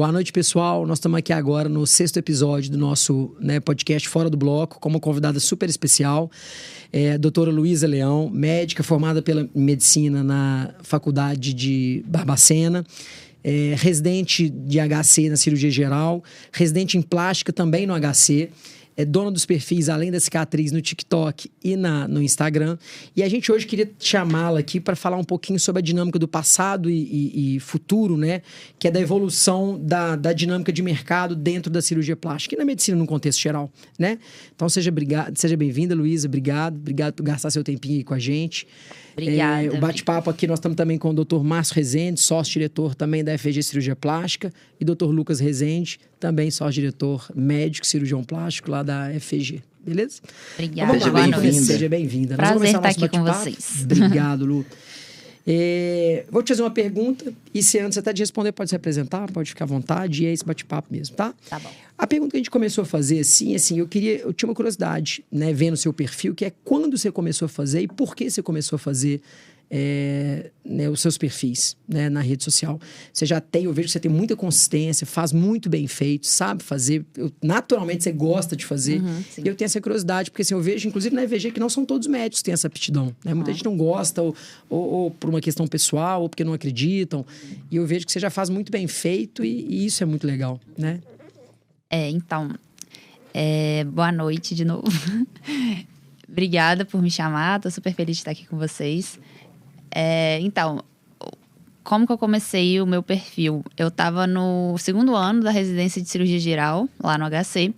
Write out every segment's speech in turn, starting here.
Boa noite, pessoal. Nós estamos aqui agora no sexto episódio do nosso né, podcast Fora do Bloco, com uma convidada super especial, é, a doutora Luísa Leão, médica formada pela medicina na Faculdade de Barbacena. É, residente de HC na cirurgia geral, residente em plástica também no HC é dona dos perfis Além da Cicatriz no TikTok e na, no Instagram. E a gente hoje queria chamá-la aqui para falar um pouquinho sobre a dinâmica do passado e, e, e, futuro, né? Que é da evolução da, da dinâmica de mercado dentro da cirurgia plástica e na medicina no contexto geral, né? Então seja, seja bem-vinda, Luísa. Obrigado. Obrigado por gastar seu tempinho aí com a gente. Obrigada. É, o bate-papo aqui nós estamos também com o Dr. Márcio Rezende, sócio-diretor também da FG Cirurgia Plástica, e Dr. Lucas Rezende, também sócio-diretor médico cirurgião plástico lá da FG. Beleza? Obrigada. Então, Seja bem-vinda. Seja bem-vinda. Prazer estar aqui com vocês. Obrigado, Lu. É, vou te fazer uma pergunta, e se antes até de responder, pode se apresentar, pode ficar à vontade, e é esse bate-papo mesmo, tá? Tá bom. A pergunta que a gente começou a fazer, assim, assim, eu queria, eu tinha uma curiosidade, né, vendo o seu perfil, que é quando você começou a fazer e por que você começou a fazer é, né, os seus perfis né, na rede social. Você já tem, eu vejo que você tem muita consistência, faz muito bem feito, sabe fazer. Eu, naturalmente você gosta de fazer. Uhum, e eu tenho essa curiosidade, porque assim, eu vejo, inclusive na EVG, que não são todos médicos que têm essa aptidão. Né? Muita uhum. gente não gosta, ou, ou, ou, por uma questão pessoal, ou porque não acreditam. E eu vejo que você já faz muito bem feito e, e isso é muito legal, né? É, então. É, boa noite de novo. Obrigada por me chamar, tô super feliz de estar aqui com vocês. É, então, como que eu comecei o meu perfil? Eu estava no segundo ano da residência de cirurgia geral, lá no HC,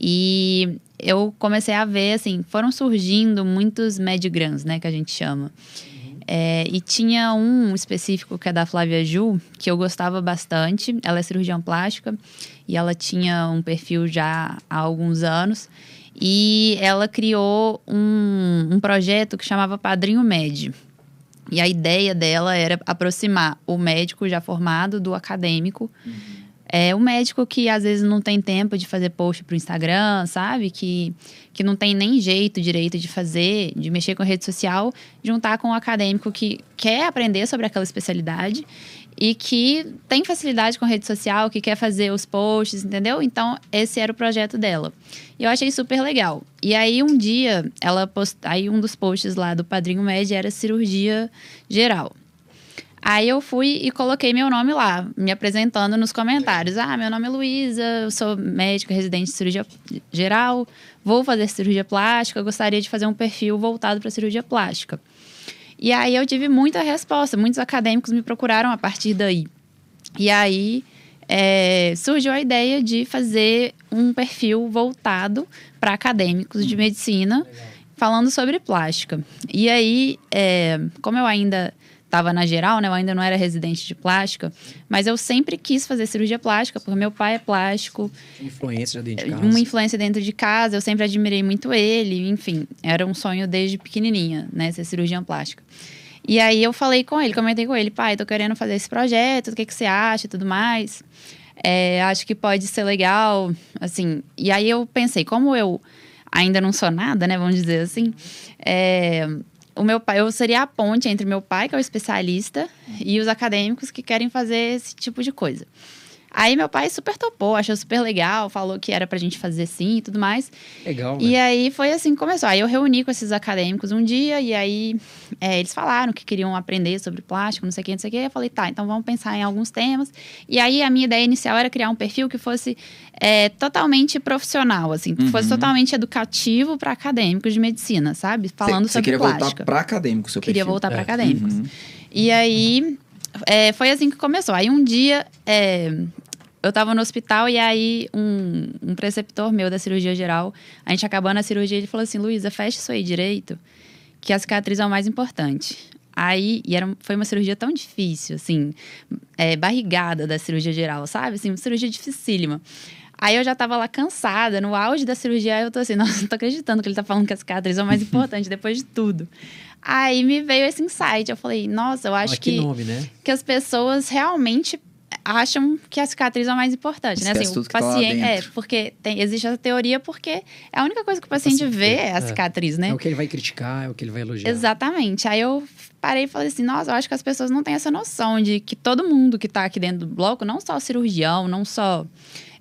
e eu comecei a ver, assim, foram surgindo muitos medigrams, né, que a gente chama. É, e tinha um específico que é da Flávia Ju, que eu gostava bastante. Ela é cirurgiã plástica e ela tinha um perfil já há alguns anos. E ela criou um, um projeto que chamava Padrinho Med. E a ideia dela era aproximar o médico já formado do acadêmico. Uhum. É o médico que às vezes não tem tempo de fazer post para o Instagram, sabe? Que, que não tem nem jeito direito de fazer, de mexer com a rede social, juntar com o acadêmico que quer aprender sobre aquela especialidade e que tem facilidade com rede social, que quer fazer os posts, entendeu? Então, esse era o projeto dela. E eu achei super legal. E aí, um dia, ela post... aí um dos posts lá do Padrinho Médio era cirurgia geral. Aí eu fui e coloquei meu nome lá, me apresentando nos comentários. Ah, meu nome é Luísa, eu sou médica residente de cirurgia geral, vou fazer cirurgia plástica, gostaria de fazer um perfil voltado para cirurgia plástica. E aí eu tive muita resposta, muitos acadêmicos me procuraram a partir daí. E aí é, surgiu a ideia de fazer um perfil voltado para acadêmicos de medicina, falando sobre plástica. E aí, é, como eu ainda estava na geral, né? Eu ainda não era residente de plástica, mas eu sempre quis fazer cirurgia plástica, porque meu pai é plástico. Influência dentro de casa. Uma influência dentro de casa, eu sempre admirei muito ele, enfim, era um sonho desde pequenininha, né? Ser cirurgiã plástica. E aí eu falei com ele, comentei com ele, pai, tô querendo fazer esse projeto, o que, que você acha e tudo mais. É, acho que pode ser legal, assim. E aí eu pensei, como eu ainda não sou nada, né? Vamos dizer assim. É, o meu pai, eu seria a ponte entre meu pai, que é o especialista, e os acadêmicos que querem fazer esse tipo de coisa. Aí meu pai super topou, achou super legal, falou que era pra gente fazer sim e tudo mais. Legal. E né? aí foi assim que começou. Aí eu reuni com esses acadêmicos um dia e aí é, eles falaram que queriam aprender sobre plástico, não sei o que, não sei o que. Eu falei, tá, então vamos pensar em alguns temas. E aí a minha ideia inicial era criar um perfil que fosse é, totalmente profissional, assim, que uhum. fosse totalmente educativo para acadêmicos de medicina, sabe? Falando cê, sobre queria plástica. voltar para acadêmicos, seu Queria perfil. voltar é. acadêmicos. Uhum. E aí é, foi assim que começou. Aí um dia é, eu tava no hospital e aí um, um, preceptor meu da cirurgia geral, a gente acabando a cirurgia, ele falou assim: Luísa, fecha isso aí direito, que a cicatriz é o mais importante. Aí, e era, foi uma cirurgia tão difícil, assim, é, barrigada da cirurgia geral, sabe? Assim, uma cirurgia dificílima. Aí eu já tava lá cansada, no auge da cirurgia, aí eu tô assim, nossa, não tô acreditando que ele tá falando que a cicatriz é o mais importante, depois de tudo. Aí me veio esse insight, eu falei, nossa, eu acho ah, que, que, nome, né? que as pessoas realmente acham que a cicatriz é o mais importante, né? Esquece Assim, tudo o que tá lá paciente. é, dentro. porque tem, existe essa teoria porque é a única coisa que o paciente vê é a É. cicatriz, né? É o que ele vai criticar, é o que ele vai elogiar. Exatamente. Aí eu parei e falei assim: nossa, eu acho que as pessoas não têm essa noção de que todo mundo que tá aqui dentro do bloco, não só o cirurgião, não só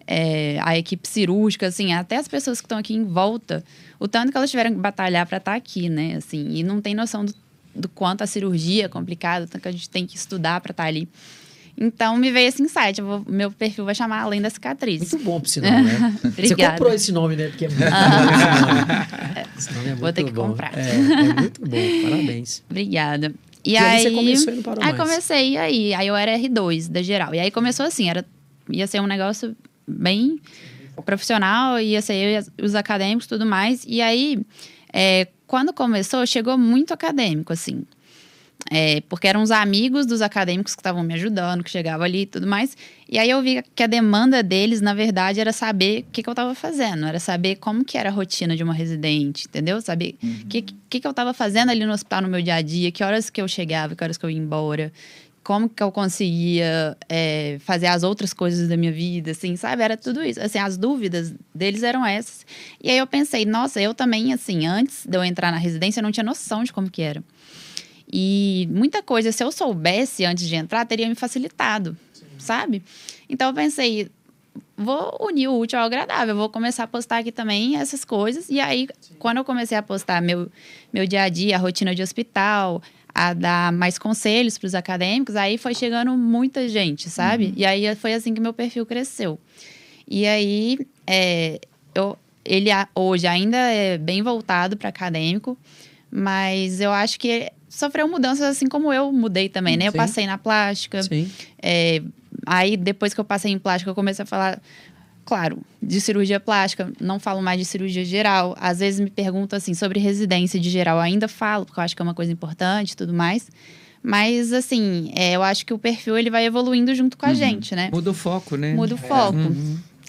é, a equipe cirúrgica, assim, até as pessoas que estão aqui em volta, o tanto que elas tiveram que batalhar para estar aqui, né? Assim, e não tem noção do, do quanto a cirurgia é complicada, o tanto que a gente tem que estudar para estar ali. Então me veio esse insight. vou- meu perfil vai chamar Além da Cicatriz. Muito bom, por sinal, né? Você comprou esse nome, né? Porque é muito bom esse nome. É Vou muito ter que bom. comprar. É, é muito bom. Parabéns. Obrigada. E, E aí aí, você começou e não parou aí mais. comecei e aí, aí eu era R2 da geral. E aí começou assim, era ia ser um negócio bem profissional, ia ser eu os acadêmicos e tudo mais. E aí, é, quando começou, chegou muito acadêmico, assim. É, porque eram os amigos dos acadêmicos que estavam me ajudando, que chegavam ali e tudo mais. E aí eu vi que a demanda deles, na verdade, era saber o que, que eu estava fazendo. Era saber como que era a rotina de uma residente, entendeu? Saber o que, que, que eu estava fazendo ali no hospital no meu dia a dia, que horas que eu chegava, que horas que eu ia embora. Como que eu conseguia é, fazer as outras coisas da minha vida, assim, sabe? Era tudo isso. Assim, as dúvidas deles eram essas. E aí eu pensei, nossa, eu também, assim, antes de eu entrar na residência, eu não tinha noção de como que era. E muita coisa, se eu soubesse antes de entrar, teria me facilitado, sabe? Então eu pensei, vou unir o útil ao agradável, vou começar a postar aqui também essas coisas. E aí, quando eu comecei a postar meu, meu dia a dia, a rotina de hospital, a dar mais conselhos para os acadêmicos, aí foi chegando muita gente, sabe? E aí foi assim que meu perfil cresceu. E aí, é, eu, ele hoje ainda é bem voltado para acadêmico, mas eu acho que sofreu mudanças assim como eu mudei também, né? Eu Sim. passei na plástica, Sim. é, aí, depois que eu passei em plástica, eu comecei a falar, claro, de cirurgia plástica, não falo mais de cirurgia geral. Às vezes me perguntam assim sobre residência de geral, ainda falo, porque eu acho que é uma coisa importante e tudo mais. Mas, assim, é, eu acho que o perfil ele vai evoluindo junto com a gente, né? Muda o foco, né? Muda o foco.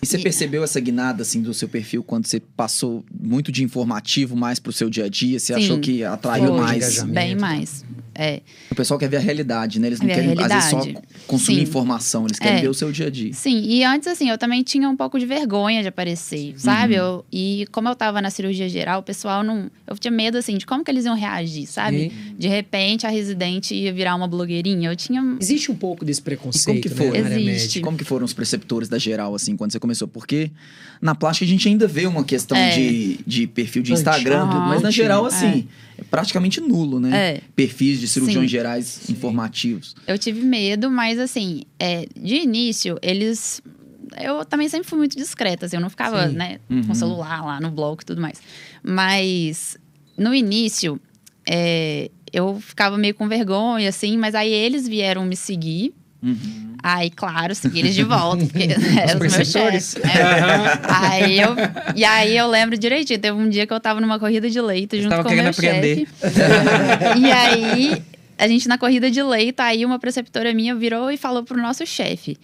E você E- percebeu essa guinada assim do seu perfil quando você passou muito de informativo mais pro seu dia a dia? Você Sim. achou que atraiu Foi. mais? Bem mais. É. O pessoal quer ver a realidade, né? Eles não querem às vezes só consumir Sim. informação, eles querem É. ver o seu dia a dia. Sim, e antes, assim, eu também tinha um pouco de vergonha de aparecer, sabe? Eu, e como eu tava na cirurgia geral, o pessoal não. Eu tinha medo, assim, de como que eles iam reagir, sabe? De repente a residente ia virar uma blogueirinha. Eu tinha. Existe um pouco desse preconceito, que né, foi? área Existe. Como que foram os preceptores da geral, assim, quando você começou? Porque na plástica a gente ainda vê uma questão É. de, de perfil de Instagram, mas na geral, assim, é praticamente nulo, né? É. Perfis de cirurgiões Sim. gerais informativos. Eu tive medo, mas assim, é, de início, eles. Eu também sempre fui muito discreta, assim, eu não ficava, Sim. né, Uhum. com celular lá no blog e tudo mais. Mas no início, é, eu ficava meio com vergonha, assim, mas aí eles vieram me seguir. Uhum. Aí, claro, segui eles de volta, porque eram os meus chefes. É. aí eu, e aí eu lembro direitinho, teve um dia que eu tava numa corrida de leito junto com o meu chefe. e aí, a gente na corrida de leito, aí uma preceptora minha virou e falou pro nosso chefe.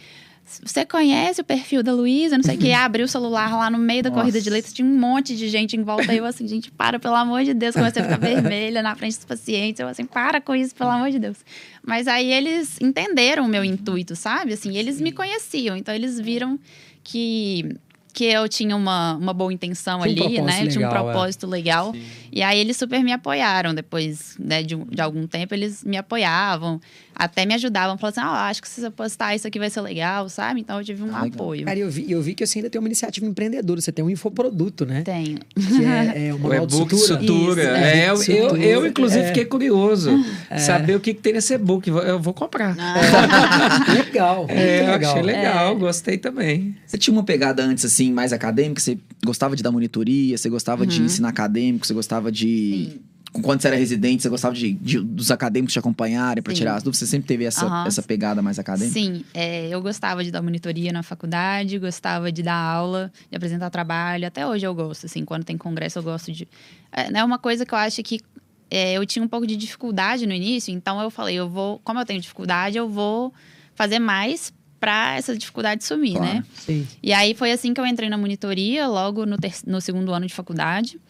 Você conhece o perfil da Luísa? Não sei o que. Abriu o celular lá no meio da Nossa. corrida de leito, tinha um monte de gente em volta. Eu assim, gente, para, pelo amor de Deus. Comecei a ficar vermelha na frente dos pacientes. Eu assim, para com isso, pelo amor de Deus. Mas aí eles entenderam o meu intuito, sabe? Assim, eles me conheciam. Então eles viram que, que eu tinha uma, uma boa intenção Tinha um ali, propósito né? tinha um legal, é. propósito legal. E aí eles super me apoiaram. Depois né, de, um- de algum tempo, eles me apoiavam, até me ajudavam. Falavam assim: ah, acho que se você postar isso aqui vai ser legal, sabe? Então eu tive um Ah, apoio. Cara, eu vi, eu vi que você ainda tem uma iniciativa empreendedora. Você tem um infoproduto, né? Tenho. Que é, é O e-book sutura. sutura. Isso, É, é. eu, eu, Sutura, eu, inclusive, é. fiquei curioso. Saber o que, que tem nesse e-book. Eu vou comprar. legal. É, eu legal. achei legal, É. gostei também. Você tinha uma pegada antes, assim, mais acadêmica? Você gostava de dar monitoria? Você gostava de ensinar acadêmico? Você gostava de... Uhum. Sim. Quando você era residente, você gostava de, de- dos acadêmicos te acompanharem para tirar as dúvidas? Você sempre teve essa, Aham. essa pegada mais acadêmica? Sim, é, eu gostava de dar monitoria na faculdade, gostava de dar aula, de apresentar trabalho. Até hoje eu gosto, assim, quando tem congresso eu gosto de. É né, uma coisa que eu acho que é, eu tinha um pouco de dificuldade no início, então eu falei, eu vou, como eu tenho dificuldade, eu vou fazer mais para essa dificuldade sumir, Claro. né? Sim. E aí foi assim que eu entrei na monitoria, logo no, ter- no segundo ano de faculdade.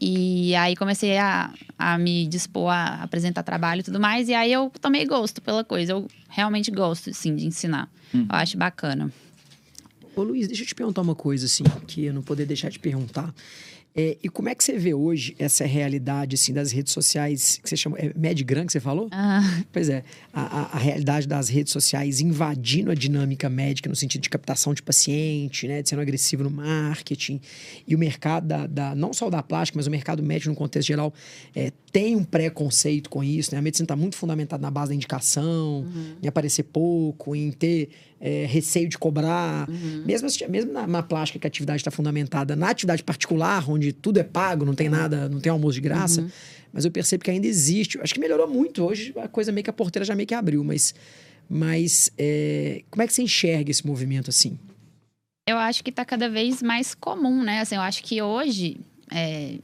E aí comecei a, a me dispor a apresentar trabalho e tudo mais. E aí eu tomei gosto pela coisa. Eu realmente gosto, sim, de ensinar. Eu acho bacana. Ô Luiz, deixa eu te perguntar uma coisa, assim, que eu não poder deixar de perguntar. É, e como é que você vê hoje essa realidade, assim, das redes sociais, que você chama... É Medgram que você falou? Ah, Pois é, a, a- realidade das redes sociais invadindo a dinâmica médica no sentido de captação de paciente, né, de sendo agressivo no marketing. E o mercado, da, da- não só da plástica, mas o mercado médico no contexto geral, é, tem um preconceito com isso. Né? A medicina está muito fundamentada na base da indicação, em aparecer pouco, em ter é, receio de cobrar. Mesmo, assim, mesmo na, na plástica, que a atividade está fundamentada na atividade particular, onde tudo é pago, não tem nada, não tem almoço de graça. Mas eu percebo que ainda existe. Acho que melhorou muito. Hoje a coisa meio que a porteira já meio que abriu, mas. Mas é, como é que você enxerga esse movimento assim? eu acho que tá cada vez mais comum, né? Assim, eu acho que hoje. é,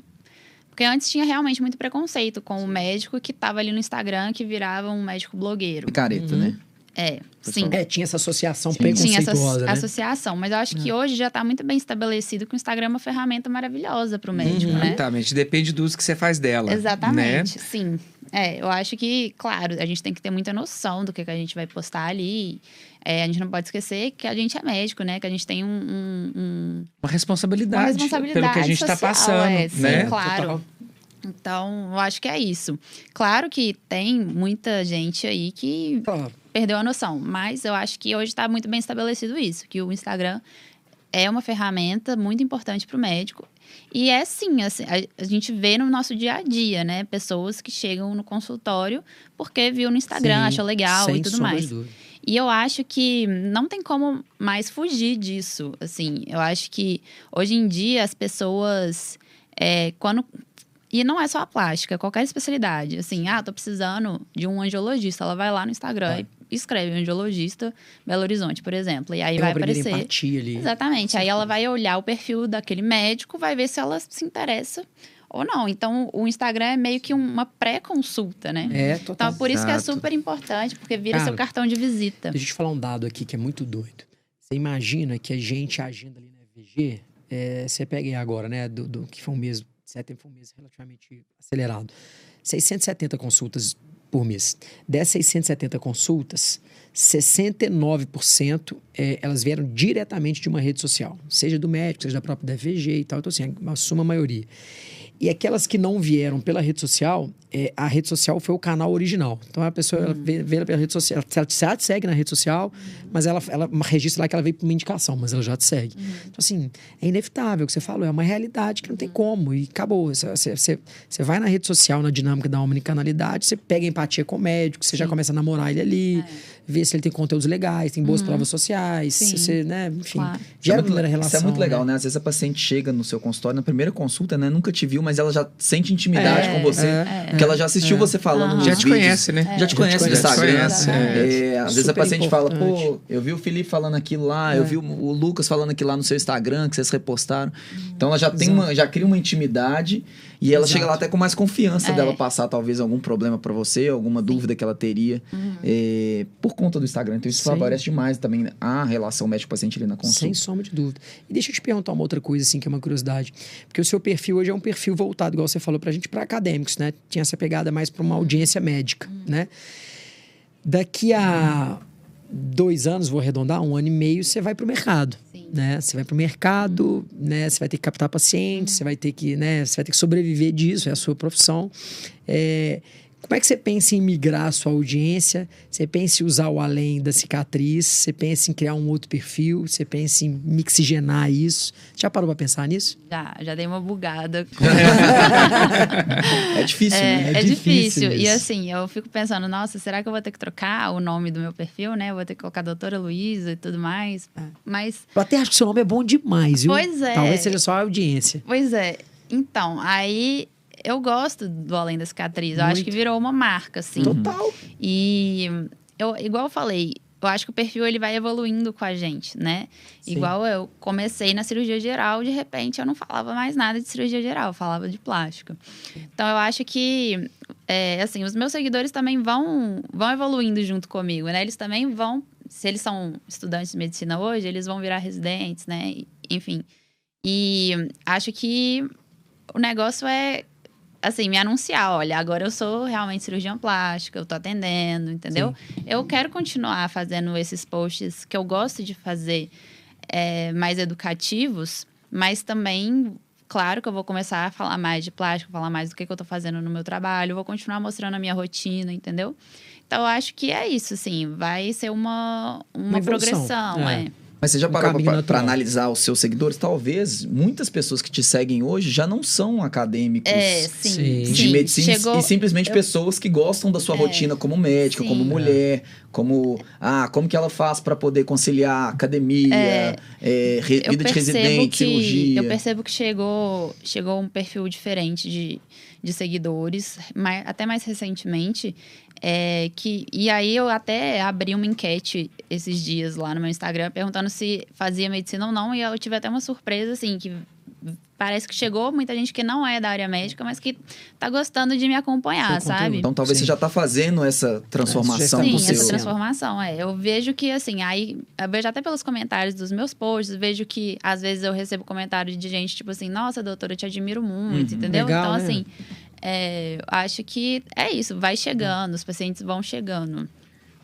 Porque antes tinha realmente muito preconceito com o médico que tava ali no Instagram, que virava um médico blogueiro. Picareta, Uhum. né? É, sim. É, tinha essa associação Sim. Tinha essa preconceituosa, né? associação, mas eu acho que hoje já está muito bem estabelecido que o Instagram é uma ferramenta maravilhosa para o médico, né? Exatamente. Depende do uso que você faz dela. Né? Exatamente, sim. É, eu acho que, claro, a gente tem que ter muita noção do que, que a gente vai postar ali. É, a gente não pode esquecer que a gente é médico, né? Que a gente tem um, um- um- Uma responsabilidade, uma responsabilidade pelo que a gente está passando, é, sim, né? claro. Total. Então, eu acho que é isso. Claro que tem muita gente aí que Claro. Perdeu a noção. Mas eu acho que hoje está muito bem estabelecido isso, que o Instagram é uma ferramenta muito importante para o médico. E é sim, assim, a, gente vê no nosso dia a dia, né? Pessoas que chegam no consultório porque viu no Instagram, Sim, achou legal e tudo mais. dúvida. E eu acho que não tem como mais fugir disso. Assim, eu acho que hoje em dia as pessoas, é, quando e não é só a plástica, qualquer especialidade. Assim, ah, tô precisando de um angiologista. Ela vai lá no Instagram Vai. e escreve angiologista Belo Horizonte, por exemplo. E aí Tem vai aparecer. empatia ali. Exatamente. Aí ela vai olhar o perfil daquele médico, vai ver se ela se interessa ou não. Então, o Instagram é meio que uma pré-consulta, né? É, total. Então, por isso que é super importante, porque vira Cara, seu cartão de visita. Deixa eu te falar um dado aqui que é muito doido. Você imagina que a gente agindo ali na FVG, é, você pega aí agora, né, do, do- que foi um mês, setembro foi um mês relativamente acelerado. 670 consultas por mês. Dessas 670 consultas, 69% é, elas vieram diretamente de uma rede social, seja do médico, seja da própria DFG e tal. Então, assim, uma suma maioria. E aquelas que não vieram pela rede social, é, a rede social foi o canal original. Então a pessoa ela vê, vê ela pela rede social, ela, te- ela te segue na rede social, mas ela, ela registra lá que ela veio por uma indicação, mas ela já te segue. Então, assim, é inevitável o que você falou, é uma realidade que não tem como, e acabou. Você, você, você- você vai na rede social, na dinâmica da omnicanalidade, você pega empatia com o médico, você já começa a namorar ele ali, vê se ele tem conteúdos legais, tem boas provas sociais, Sim. você, né, enfim, Claro. gera é a muito- primeira relação. Isso é muito legal, né? Às vezes a paciente chega no seu consultório, na primeira consulta, né? Nunca te viu, mas ela já sente intimidade É, com você. é, porque ela já assistiu você falando nos Já te vídeos. conhece, né? Já te conhece no Já te Instagram. conhece, É, às vezes a paciente fala, importante. pô, eu vi o Felipe falando aquilo lá, eu vi o, o Lucas falando aquilo lá no seu Instagram, que vocês repostaram. Então ela já tem uma, já cria uma intimidade e ela Exato. chega lá até com mais confiança É. dela passar talvez algum problema pra você, alguma dúvida que ela teria é, por conta do Instagram. Então isso Sim. favorece demais também a relação médico-paciente ali na consulta. Sem sombra de dúvida. E deixa eu te perguntar uma outra coisa, assim, que é uma curiosidade. Porque o seu perfil hoje é um perfil voltado, igual você falou, pra gente, para acadêmicos, né? Tinha essa pegada mais pra uma audiência médica, né? Daqui a dois anos, vou arredondar, um ano e meio, você vai pro mercado. Né? Você vai pro mercado, né? Você vai ter que captar pacientes, você vai ter que, né? Você vai ter que sobreviver disso, é a sua profissão. É, Como é que você pensa em migrar a sua audiência? Você pensa em usar o além da cicatriz? Você pensa em criar um outro perfil? Você pensa em mixigenar isso? Já parou pra pensar nisso? Já, já dei uma bugada. É difícil, né? É, É é difícil difícil. E assim, eu fico pensando, nossa, será que eu vou ter que trocar o nome do meu perfil, né? Vou ter que colocar doutora Luísa e tudo mais. Mas, Eu até acho que seu nome é bom demais, viu? Pois é. Talvez seja só a audiência. pois é. Então, aí eu gosto do Além da Cicatriz. Eu acho que virou uma marca, assim. Total. E eu, igual eu falei, eu acho que o perfil ele vai evoluindo com a gente, né? Sim. Igual eu comecei na cirurgia geral, de repente eu não falava mais nada de cirurgia geral, eu falava de plástica. Então eu acho que é, assim, os meus seguidores também vão, vão evoluindo junto comigo, né? Eles também vão, se eles são estudantes de medicina hoje, eles vão virar residentes, né? Enfim. E acho que o negócio é assim, me anunciar, olha, agora eu sou realmente cirurgião plástica, eu tô atendendo, entendeu? Sim. Eu quero continuar fazendo esses posts que eu gosto de fazer é, mais educativos, mas também, claro que eu vou começar a falar mais de plástico, falar mais do que, que eu tô fazendo no meu trabalho, vou continuar mostrando a minha rotina, entendeu? Então, eu acho que é isso, assim, vai ser uma, uma, uma progressão, é. é. Mas você já parou para analisar os seus seguidores? Talvez muitas pessoas que te seguem hoje já não são acadêmicos é, sim, de sim. medicina Chegou... e simplesmente eu... pessoas que gostam da sua é, rotina como médica, sim. como mulher, como ah, como que ela faz para poder conciliar academia, é, é, vida de residente, que, cirurgia. Eu percebo que chegou chegou um perfil diferente de, de seguidores, mais, até mais recentemente, é, que, e aí eu até abri uma enquete esses dias lá no meu Instagram perguntando se fazia medicina ou não, e eu tive até uma surpresa, assim, que parece que chegou muita gente que não é da área médica, mas que tá gostando de me acompanhar, sabe? Então talvez Sim. você já tá fazendo essa transformação Sim, essa seu... transformação, é. Eu vejo que, assim, aí, eu vejo até pelos comentários dos meus posts, vejo que às vezes eu recebo comentários de gente, tipo assim, nossa, doutora, eu te admiro muito, uhum. entendeu? Legal, então, né? assim, é, acho que é isso, vai chegando, os pacientes vão chegando.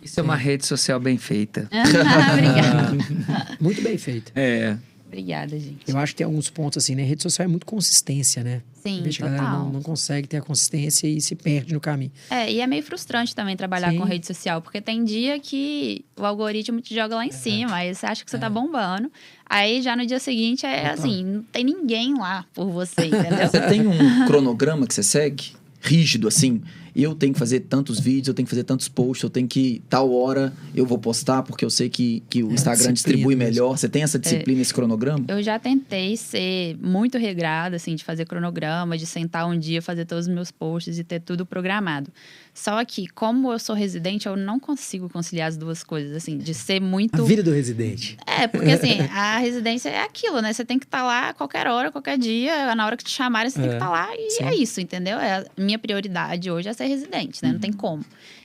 Isso é uma rede social bem feita. Obrigada. Muito bem feita. É. Obrigada, gente. Eu acho que tem alguns pontos assim, né? rede social é muito consistência, né? Sim, Vejo total. a galera não, não, consegue ter a consistência e se perde no caminho. É, e é meio frustrante também trabalhar Sim. com rede social, porque tem dia que o algoritmo te joga lá em é. cima, aí você acha que você tá é. tá bombando. Aí já no dia seguinte é Total. assim, não tem ninguém lá por você, entendeu? Você tem um cronograma que você segue? Rígido, assim? Eu tenho que fazer tantos vídeos, eu tenho que fazer tantos posts, eu tenho que tal hora eu vou postar porque eu sei que, que o é, Instagram distribui melhor. Você tem essa disciplina, é, esse cronograma? Eu já tentei ser muito regrada, assim, de fazer cronograma, de sentar um dia, fazer todos os meus posts e ter tudo programado. Só que, como eu sou residente, eu não consigo conciliar as duas coisas, assim, de ser muito. A vida do residente. É, porque assim, a residência é aquilo, né? Você tem que estar tá lá a qualquer hora, qualquer dia, na hora que te chamarem, você é, tem que estar tá lá e sim. é isso, entendeu? É, a minha prioridade hoje é ser residente, né? Uhum. Não tem uhum. como.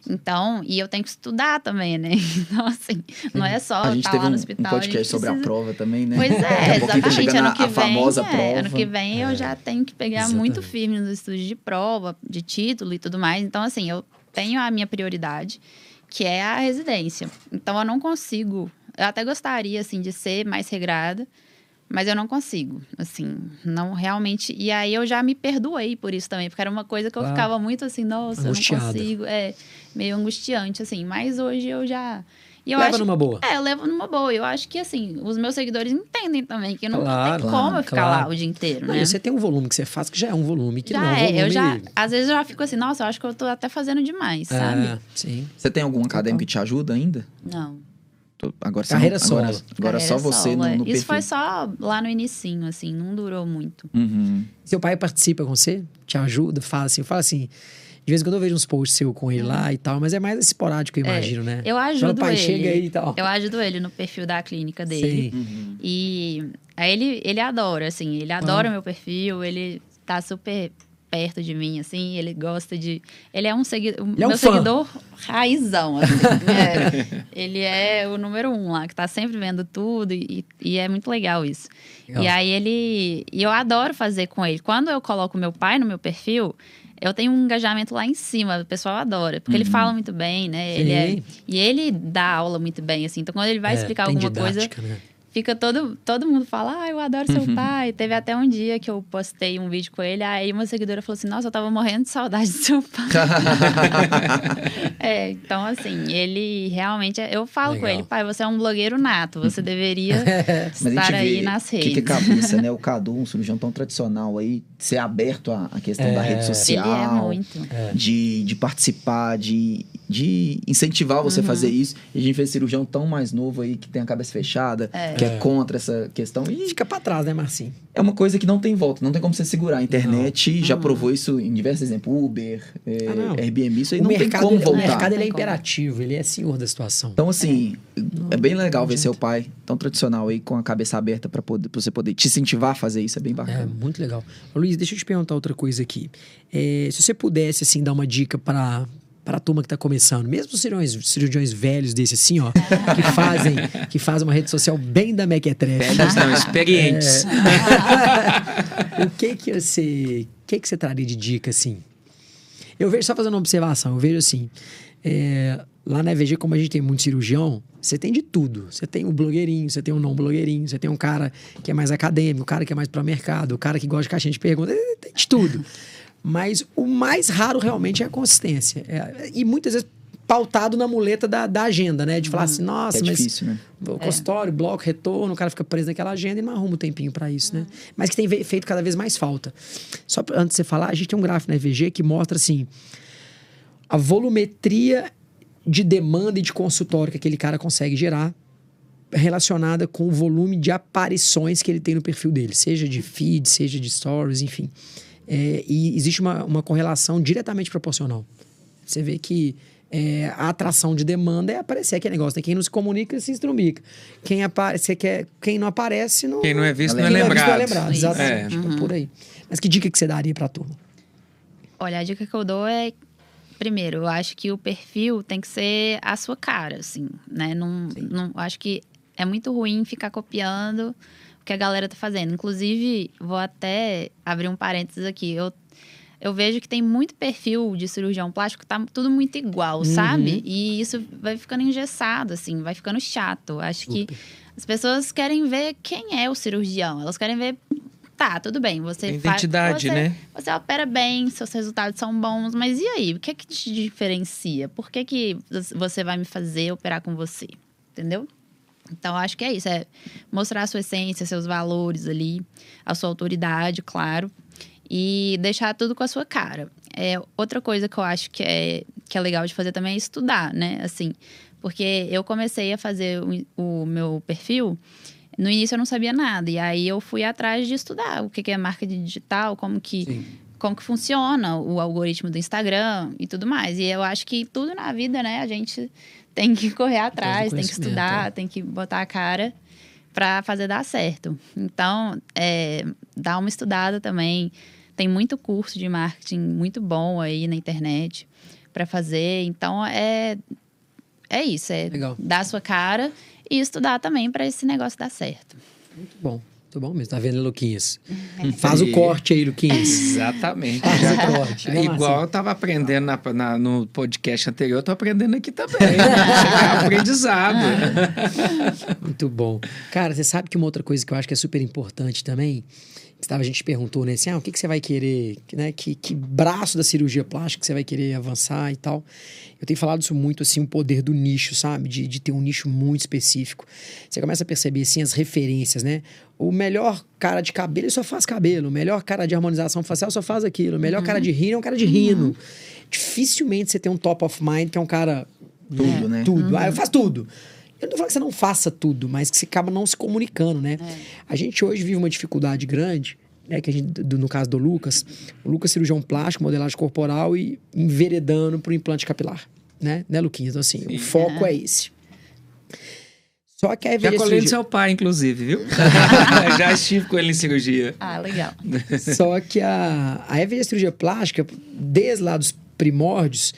Então, e eu tenho que estudar também, né? Então, assim, não é só a gente estar teve lá no um, hospital. Um podcast sobre a prova também, né? Pois é, exatamente. Tá ano que a vem, famosa é, prova. ano que vem é. eu já tenho que pegar exatamente. muito firme nos estudos de prova, de título e tudo mais. Então, assim, eu tenho a minha prioridade, que é a residência. Então, eu não consigo. Eu até gostaria, assim, de ser mais regrada, mas eu não consigo, assim, não realmente. E aí eu já me perdoei por isso também, porque era uma coisa que eu ficava muito assim, nossa, eu não consigo. É meio angustiante, assim. Mas hoje eu já. E eu Leva acho, numa boa. É, eu levo numa boa. Eu acho que, assim, os meus seguidores entendem também que não claro, tem como eu ficar claro. lá o dia inteiro, né? Não, você tem um volume que você faz que já é um volume que já não é um é. volume... Eu já, às vezes eu já fico assim, nossa, eu acho que eu tô até fazendo demais, é, sabe? sim. Você tem algum acadêmico que te ajuda ainda? Não. Agora Carreira não, solo. Agora, agora Carreira só você solo, no, é. no Isso perfil. foi só lá no inicinho, assim, não durou muito. Uhum. Seu pai participa com você? Te ajuda? Fala assim, fala assim... De vez em quando eu vejo uns posts seu com ele lá e tal, mas é mais esporádico, eu imagino, é, né? Eu ajudo pai, ele. chega aí e tal. Eu ajudo ele no perfil da clínica dele. Uhum. E aí ele, ele adora, assim, ele adora o meu perfil, ele tá super perto de mim, assim, ele gosta de. Ele é um seguidor. é um meu fã. seguidor raizão, assim. é. Ele é o número um lá, que tá sempre vendo tudo, e, e é muito legal isso. Legal. E aí ele. E eu adoro fazer com ele. Quando eu coloco meu pai no meu perfil, eu tenho um engajamento lá em cima, o pessoal adora, porque uhum. ele fala muito bem, né? Ele é, e ele dá aula muito bem, assim. Então, quando ele vai é, explicar alguma didática, coisa, né? Fica todo, todo mundo fala, ah, eu adoro seu Uhum. pai. Teve até um dia que eu postei um vídeo com ele, aí uma seguidora falou assim, nossa, eu tava morrendo de saudade do seu pai. é, então assim, ele realmente, é, eu falo Legal. com ele, pai, você é um blogueiro nato, você deveria Mas a estar aí nas que, redes. que cabeça, né? O Cadu, um cirurgião tão tradicional aí, ser aberto à, à questão É. da rede é social. Ele é muito. De, de participar, de, de incentivar você a fazer Uhum. isso. E a gente vê cirurgião tão mais novo aí que tem a cabeça fechada, que é É. contra essa questão. E Fica pra trás, né, Marcinho? é uma coisa que não tem volta, não tem como você segurar. A internet já Uhum. provou isso em diversos exemplos. Uber, é, Ah, não. Airbnb, isso aí o não mercado, tem como o voltar. mercado ele é Não imperativo, ele é senhor da situação. Então, assim, é, bem legal não ver seu pai tão tradicional aí, com a cabeça aberta pra você poder te incentivar a fazer isso. É bem É, bacana. muito legal. Luiz, deixa eu te perguntar outra coisa aqui. É, se você pudesse, assim, dar uma dica para para a turma que está começando, mesmo os cirurgiões, cirurgiões velhos desse assim, ó, que fazem, que fazem uma rede social bem da Mequetrefe. Velhos não, experientes. É... o que que você, o que que você traria de dica assim? Eu vejo só fazendo uma observação, eu vejo assim, é, lá na EVG, como a gente tem muito cirurgião, você tem de tudo. Você tem um blogueirinho, você tem um não blogueirinho, você tem um cara que é mais acadêmico, o um cara que é mais para mercado, o um cara que gosta de caixinha de perguntas, tem de tudo. Mas o mais raro realmente é a consistência. É, e muitas vezes pautado na muleta da, da agenda, né? De falar assim, nossa, é mas difícil, né? o consultório, bloco, retorno, o cara fica preso naquela agenda e não arruma um tempinho para isso, né? Mas que tem feito cada vez mais falta. Só pra, antes de você falar, a gente tem um gráfico na EVG que mostra assim a volumetria de demanda e de consultório que aquele cara consegue gerar relacionada com o volume de aparições que ele tem no perfil dele, seja de feed, seja de stories, enfim. É, e existe uma, uma correlação diretamente proporcional. Você vê que é, a atração de demanda é aparecer aquele negócio. Né? Quem não se comunica, se estrumica. Quem, aparece, quer, quem não aparece, não... Quem não é visto, não é, não é lembrado. Não é lembrado, exatamente. É. Uhum. por aí. Mas que dica que você daria para a turma? Olha, a dica que eu dou é... Primeiro, eu acho que o perfil tem que ser a sua cara, assim, né? Não, não, acho que é muito ruim ficar copiando que a galera tá fazendo. Inclusive, vou até abrir um parênteses aqui. Eu, eu vejo que tem muito perfil de cirurgião plástico, tá tudo muito igual, uhum. sabe? E isso vai ficando engessado, assim, vai ficando chato. Acho Super. que as pessoas querem ver quem é o cirurgião. Elas querem ver tá, tudo bem, você Tem identidade, faz, você, né? Você opera bem, seus resultados são bons, mas e aí? O que é que te diferencia? Por que, que você vai me fazer operar com você? Entendeu? Então, acho que é isso. É mostrar a sua essência, seus valores ali, a sua autoridade, claro. E deixar tudo com a sua cara. É, outra coisa que eu acho que é, que é legal de fazer também é estudar, né? Assim, porque eu comecei a fazer o, o meu perfil... No início eu não sabia nada. E aí eu fui atrás de estudar o que é marketing digital, como que... Sim como que funciona o algoritmo do Instagram e tudo mais. E eu acho que tudo na vida, né, a gente tem que correr atrás, tem que estudar, é. tem que botar a cara para fazer dar certo. Então, é, dá uma estudada também. Tem muito curso de marketing muito bom aí na internet para fazer. Então, é, é isso. É Legal. dar a sua cara e estudar também para esse negócio dar certo. Muito bom. Muito bom mesmo, tá vendo, Luquinhas? Uhum. Faz o corte aí, Luquinhas. Exatamente. Faz o corte. É igual eu tava aprendendo na, na, no podcast anterior, eu tô aprendendo aqui também. é aprendizado. Muito bom. Cara, você sabe que uma outra coisa que eu acho que é super importante também a gente perguntou, né, assim, ah, o que, que você vai querer, né, que, que braço da cirurgia plástica você vai querer avançar e tal. Eu tenho falado isso muito, assim, o poder do nicho, sabe? De, de ter um nicho muito específico. Você começa a perceber, assim, as referências, né? O melhor cara de cabelo, só faz cabelo. O melhor cara de harmonização facial só faz aquilo. O melhor uhum. cara de rino é um cara de rino. Uhum. Dificilmente você tem um top of mind que é um cara... Tudo, né? Tudo. Uhum. Ah, eu faço tudo. Eu não falo que você não faça tudo, mas que você acaba não se comunicando, né? É. A gente hoje vive uma dificuldade grande, né? Que a gente, do, no caso do Lucas, o Lucas é cirurgião plástico, modelagem corporal e enveredando para o implante capilar, né? Né, Luquinhas? Então, assim, Sim. o foco é. é esse. Só que a Já colei cirurgia... seu pai, inclusive, viu? Já estive com ele em cirurgia. Ah, legal. Só que a, a EVG cirurgia plástica, desde lá dos primórdios,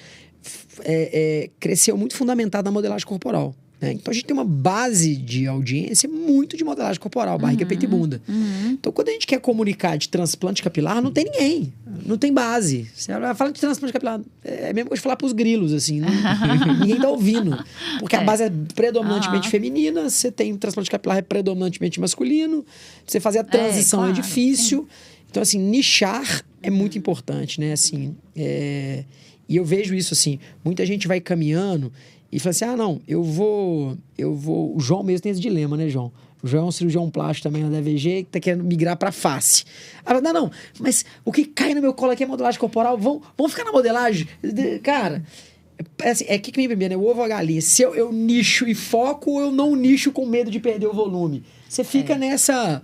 é, é, cresceu muito fundamentada na modelagem corporal. Né? Então a gente tem uma base de audiência muito de modelagem corporal, barriga, uhum, peito e bunda. Uhum. Então quando a gente quer comunicar de transplante capilar, não tem ninguém. Não tem base. Você fala de transplante capilar. É mesmo que de falar pros grilos, assim. Ninguém tá ouvindo. Porque é. a base é predominantemente uhum. feminina, você tem transplante capilar é predominantemente masculino. Você fazer a transição é, claro, é difícil. Sim. Então, assim, nichar é muito importante, né? Assim, é... E eu vejo isso assim, muita gente vai caminhando e fala assim: ah, não, eu vou. Eu vou. O João mesmo tem esse dilema, né, João? O João é um cirurgião plástico também na DVG que tá querendo migrar para face. Ah, não, não, mas o que cai no meu colo aqui é modelagem corporal. Vão, vão ficar na modelagem? Cara, é, assim, é que que me primeiro, né? O ovo ou a galinha. Se eu, eu nicho e foco ou eu não nicho com medo de perder o volume. Você fica é. nessa.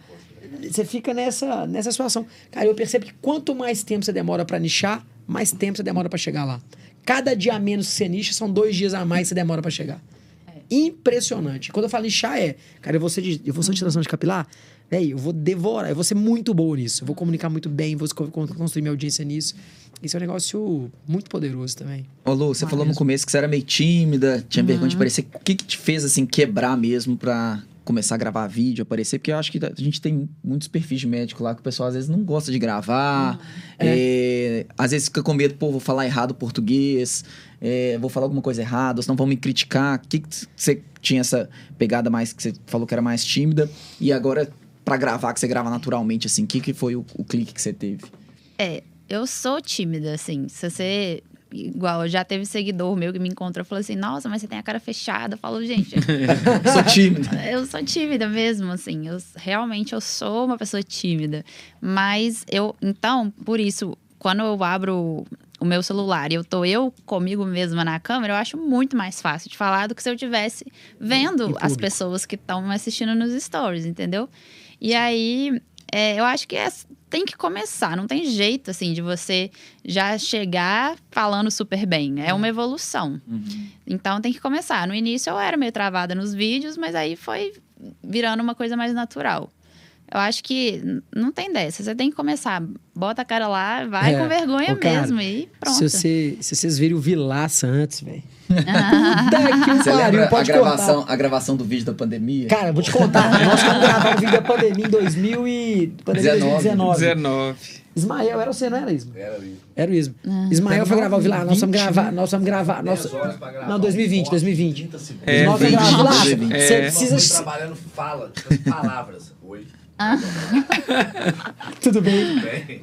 Você fica nessa, nessa situação. Cara, eu percebo que quanto mais tempo você demora para nichar, mais tempo você demora para chegar lá. Cada dia a menos que você nicha, são dois dias a mais que você demora para chegar. É. Impressionante. Quando eu falo nichar, é... Cara, eu vou ser de, eu vou ser de transição de capilar, véi, eu vou devorar, eu vou ser muito boa nisso. Eu vou comunicar muito bem, vou construir minha audiência nisso. Isso é um negócio muito poderoso também. Ô, Lu, você falou mesmo. no começo que você era meio tímida, tinha uhum. vergonha de aparecer. O que, que te fez, assim, quebrar mesmo pra começar a gravar vídeo, aparecer? Porque eu acho que a gente tem muitos perfis de médico lá que o pessoal às vezes não gosta de gravar. Uhum. É. É, às vezes fica com medo, pô, vou falar errado português, é, vou falar alguma coisa errada, senão vão me criticar. O que, que você tinha essa pegada mais que você falou que era mais tímida? E agora, para gravar, que você grava naturalmente, assim, o que, que foi o, o clique que você teve? É, eu sou tímida, assim. Se você. Igual, já teve seguidor meu que me encontrou e falou assim: Nossa, mas você tem a cara fechada. Eu falo, gente. sou tímida. Eu sou tímida mesmo, assim. Eu, realmente eu sou uma pessoa tímida. Mas eu. Então, por isso, quando eu abro o meu celular e eu tô eu comigo mesma na câmera, eu acho muito mais fácil de falar do que se eu tivesse vendo as pessoas que estão me assistindo nos stories, entendeu? E aí, é, eu acho que é, tem que começar, não tem jeito, assim, de você já chegar falando super bem. É uma evolução. Uhum. Então, tem que começar. No início, eu era meio travada nos vídeos, mas aí foi virando uma coisa mais natural. Eu acho que não tem dessa. Você tem que começar. Bota a cara lá, vai é. com vergonha Ô, cara, mesmo e pronto. Se, você, se vocês viram o Vilaça antes, velho. Você lembra Pode a gravação, a gravação do vídeo da pandemia? Cara, vou te contar. Nós fomos gravar o vídeo da pandemia em 2000 e... pandemia 2019. 19. Ismael, era você, não era Ismael? Era o Ismael. Era o Ismael. Ah. Ismael foi gravar o Vilar. Nós vamos gravar. Nós vamos gravar. Nós... gravar não, 2020, 2020. É, nós vamos gravar. Vilar, você precisa. Nós trabalhando fala, palavras. Ah. Tudo bem? Tudo bem.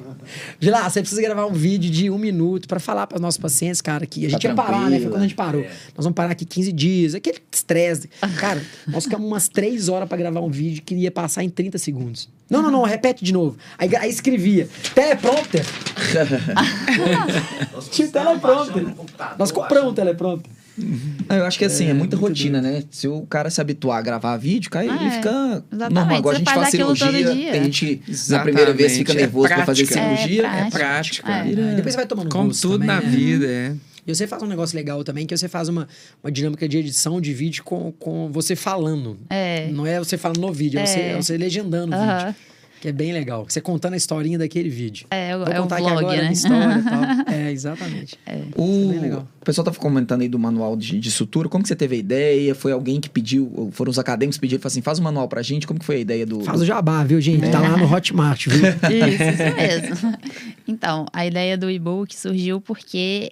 Você precisa gravar um vídeo de um minuto para falar para os nossos pacientes, cara, que a gente tá ia parar, né? Foi quando a gente parou. É. Nós vamos parar aqui 15 dias. Aquele estresse. Cara, nós ficamos umas 3 horas para gravar um vídeo que ia passar em 30 segundos. Não, não, não, repete de novo. Aí, aí escrevia. Teleprompter. Tinha teleprompter. Nós compramos um teleprompter. Eu acho que assim, é, é muita rotina, né? Se o cara se habituar a gravar vídeo, cara, ah, ele é. fica Exatamente. normal. Igual a gente faz cirurgia, tem gente Exatamente. na primeira vez fica é nervoso é pra fazer cirurgia. É prática. É prática. Depois você vai tomando Como tudo também, na né? vida, é. E você faz um negócio legal também, que você faz uma, uma dinâmica de edição de vídeo com, com você falando. É. Não é você falando no vídeo, é, você, é você legendando o uh -huh. vídeo. Que é bem legal. Você contando a historinha daquele vídeo. É, Vou é contar o vlog, agora né? história e tal. É, exatamente. É. O... É legal. o pessoal tá comentando aí do manual de, de sutura. Como que você teve a ideia? Foi alguém que pediu, foram os acadêmicos que pediram, assim, faz um manual pra gente. Como que foi a ideia do... Faz o jabá, viu, gente? É. Tá lá no Hotmart, viu? isso, isso mesmo. Então, a ideia do e-book surgiu porque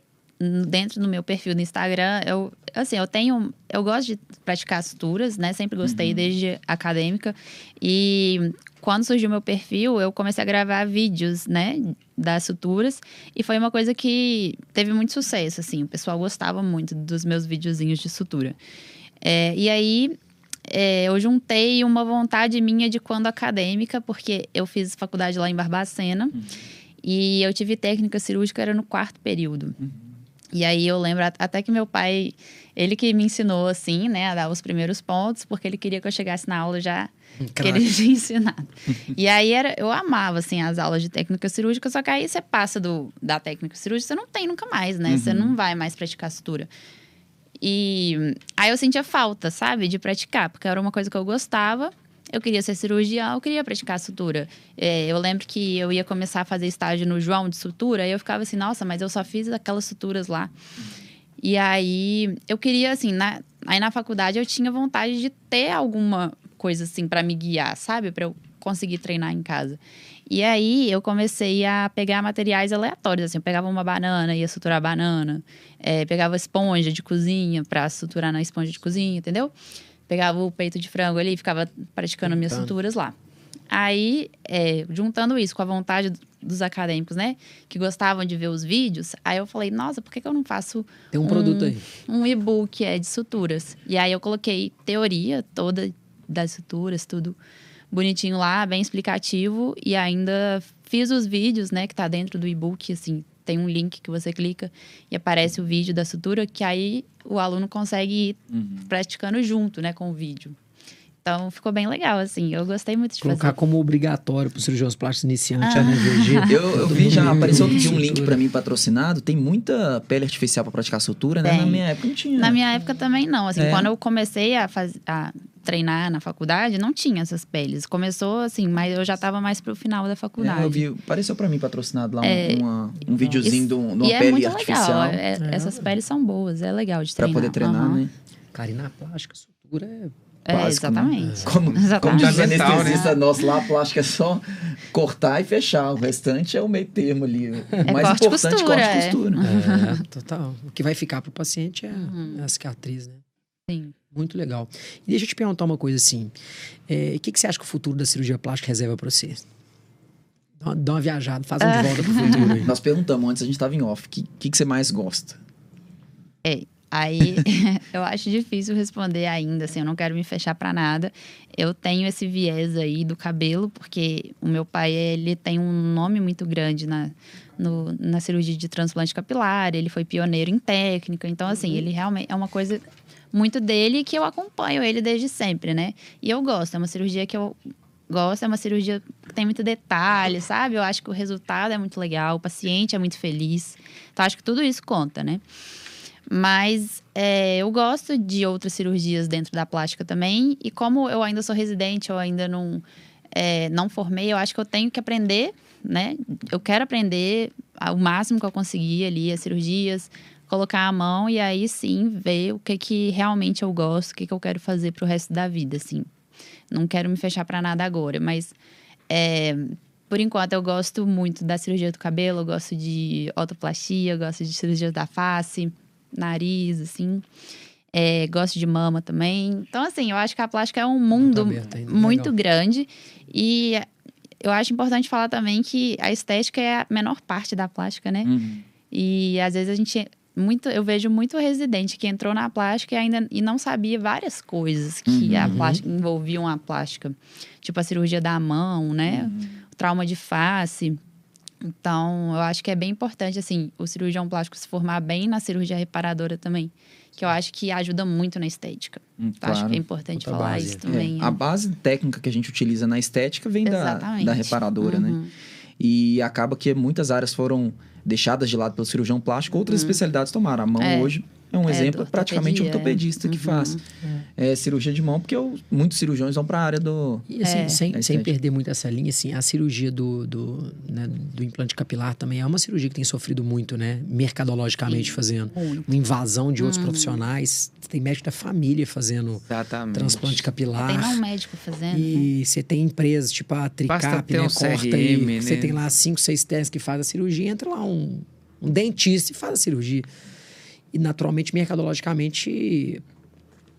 dentro do meu perfil no Instagram, eu assim, eu tenho, eu gosto de praticar suturas, né? Sempre gostei uhum. desde acadêmica e quando surgiu meu perfil, eu comecei a gravar vídeos, né, das suturas, e foi uma coisa que teve muito sucesso, assim, o pessoal gostava muito dos meus videozinhos de sutura. É, e aí, é, eu juntei uma vontade minha de quando acadêmica, porque eu fiz faculdade lá em Barbacena, uhum. e eu tive técnica cirúrgica, era no quarto período. Uhum. E aí eu lembro até que meu pai, ele que me ensinou assim, né, a dar os primeiros pontos, porque ele queria que eu chegasse na aula já que ele tinha ensinado. e aí era, eu amava assim as aulas de técnica cirúrgica, só que aí você passa do, da técnica cirúrgica, você não tem nunca mais, né? Uhum. Você não vai mais praticar sutura. E aí eu sentia falta, sabe, de praticar, porque era uma coisa que eu gostava. Eu queria ser cirurgião, eu queria praticar sutura. É, eu lembro que eu ia começar a fazer estágio no João de sutura, e eu ficava assim, nossa, mas eu só fiz aquelas suturas lá. E aí eu queria, assim, na, aí na faculdade eu tinha vontade de ter alguma coisa assim para me guiar, sabe? Para eu conseguir treinar em casa. E aí eu comecei a pegar materiais aleatórios, assim, eu pegava uma banana, ia suturar a banana, é, pegava esponja de cozinha para suturar na esponja de cozinha, entendeu? Pegava o peito de frango ali e ficava praticando minhas suturas lá. Aí, é, juntando isso com a vontade dos acadêmicos, né? Que gostavam de ver os vídeos, aí eu falei, nossa, por que, que eu não faço. Tem um, um produto aí. Um e-book é, de suturas. E aí eu coloquei teoria toda das suturas, tudo bonitinho lá, bem explicativo. E ainda fiz os vídeos, né, que tá dentro do e-book, assim, tem um link que você clica e aparece o vídeo da sutura, que aí o aluno consegue ir uhum. praticando junto, né, com o vídeo. Então ficou bem legal, assim. Eu gostei muito de Colocar fazer. como obrigatório para os cirurgiões plásticos iniciantes, ah. né, VG. Eu, eu vi já, apareceu de um link para mim patrocinado. Tem muita pele artificial para praticar sutura, né? Tem. Na minha época não tinha. Na minha época também não. Assim, é. quando eu comecei a, faz, a treinar na faculdade, não tinha essas peles. Começou assim, mas eu já estava mais pro final da faculdade. É, eu vi, apareceu para mim patrocinado lá é, uma, um videozinho de, uma é pele artificial. Legal. É, é, essas peles são boas, é legal de treinar. Para poder treinar, uhum. né? Cara, e na plástica, sutura é é, Básico, né? exatamente. Né? Como, exatamente. como diz o anestesista né? nosso lá, a plástica é só cortar e fechar. O restante é o meio termo ali. O é mais corte importante costura, corte é. costura. É, total. O que vai ficar pro paciente é, uhum. a cicatriz, né? Sim. Muito legal. E deixa eu te perguntar uma coisa assim. É, o que, que você acha que o futuro da cirurgia plástica reserva para você? Dá uma, dá uma viajada, faz um de volta pro futuro aí. Nós perguntamos antes, a gente estava em off. O que, que, que você mais gosta? É, Aí eu acho difícil responder ainda, assim, eu não quero me fechar para nada. Eu tenho esse viés aí do cabelo, porque o meu pai, ele tem um nome muito grande na, no, na cirurgia de transplante capilar, ele foi pioneiro em técnica, então, assim, uhum. ele realmente é uma coisa muito dele que eu acompanho ele desde sempre, né? E eu gosto, é uma cirurgia que eu gosto, é uma cirurgia que tem muito detalhe, sabe? Eu acho que o resultado é muito legal, o paciente é muito feliz. Então, acho que tudo isso conta, né? Mas é, eu gosto de outras cirurgias dentro da plástica também. E como eu ainda sou residente, eu ainda não, é, não formei, eu acho que eu tenho que aprender, né? Eu quero aprender o máximo que eu conseguir ali, as cirurgias, colocar a mão e aí sim ver o que, que realmente eu gosto, o que, que eu quero fazer pro resto da vida, assim. Não quero me fechar para nada agora, mas é, por enquanto eu gosto muito da cirurgia do cabelo, eu gosto de otoplastia, eu gosto de cirurgia da face nariz, assim. É, gosto de mama também. Então, assim, eu acho que a plástica é um mundo tá muito Legal. grande. E eu acho importante falar também que a estética é a menor parte da plástica, né? Uhum. E às vezes a gente. Muito, eu vejo muito residente que entrou na plástica e ainda e não sabia várias coisas que uhum. a plástica envolviam a plástica. Tipo a cirurgia da mão, né? Uhum. Trauma de face. Então, eu acho que é bem importante, assim, o cirurgião plástico se formar bem na cirurgia reparadora também. Que eu acho que ajuda muito na estética. Hum, claro. Acho que é importante Outra falar base. isso também. É. A base técnica que a gente utiliza na estética vem da, da reparadora, né? uhum. né? E acaba que muitas áreas foram deixadas de lado pelo cirurgião plástico, outras uhum. especialidades tomaram. A mão é. hoje é um é, exemplo, é praticamente um ortopedista é. que uhum. faz é. é. cirurgia de mão, porque eu, muitos cirurgiões vão para a área do. E assim, é. sem, sem perder muito essa linha, assim, a cirurgia do, do, né, do implante capilar também é uma cirurgia que tem sofrido muito, né? Mercadologicamente Sim. fazendo. Muito. Uma invasão de outros uhum. profissionais. Tem médico da família fazendo Exatamente. transplante capilar. Tem um médico fazendo. E né? você tem empresas tipo a Tricap, né? Um Corta CRM, aí. Né? Você tem lá cinco, seis testes que faz a cirurgia, entra lá um, um dentista e faz a cirurgia. E naturalmente, mercadologicamente,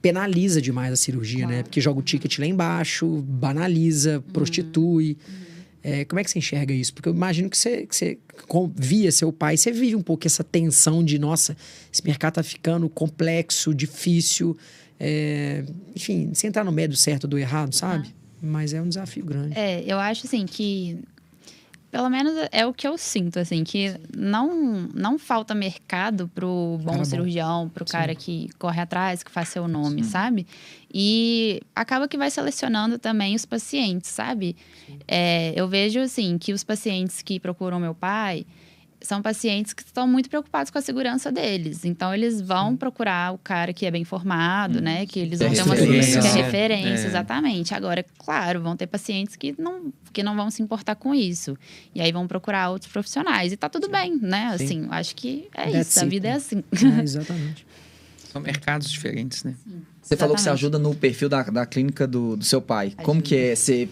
penaliza demais a cirurgia, né? claro. né? Porque joga o ticket lá embaixo, banaliza, uhum. prostitui. Uhum. É, como é que você enxerga isso? Porque eu imagino que você, que você via seu pai, você vive um pouco essa tensão de, nossa, esse mercado tá ficando complexo, difícil. É, enfim, sem entrar no meio do certo ou do errado, sabe? Mas é um desafio grande. É, eu acho assim que pelo menos é o que eu sinto, assim, que não, não falta mercado pro bom cara cirurgião, pro Sim. cara que corre atrás, que faz seu nome, Sim. sabe? E acaba que vai selecionando também os pacientes, sabe? É, eu vejo, assim, que os pacientes que procuram meu pai, são pacientes que estão muito preocupados com a segurança deles. Então, eles vão Sim. procurar o cara que é bem formado, hum. né? Que eles vão ter uma segurança que é referência, é. exatamente. Agora, claro, vão ter pacientes que não, que não vão se importar com isso. E aí vão procurar outros profissionais. E tá tudo Sim. bem, né? Assim, Sim. acho que é That's isso. It. A vida é assim. É, exatamente. São mercados diferentes, né? Você exatamente. falou que você ajuda no perfil da, da clínica do, do seu pai. Ajuda. Como que é? Você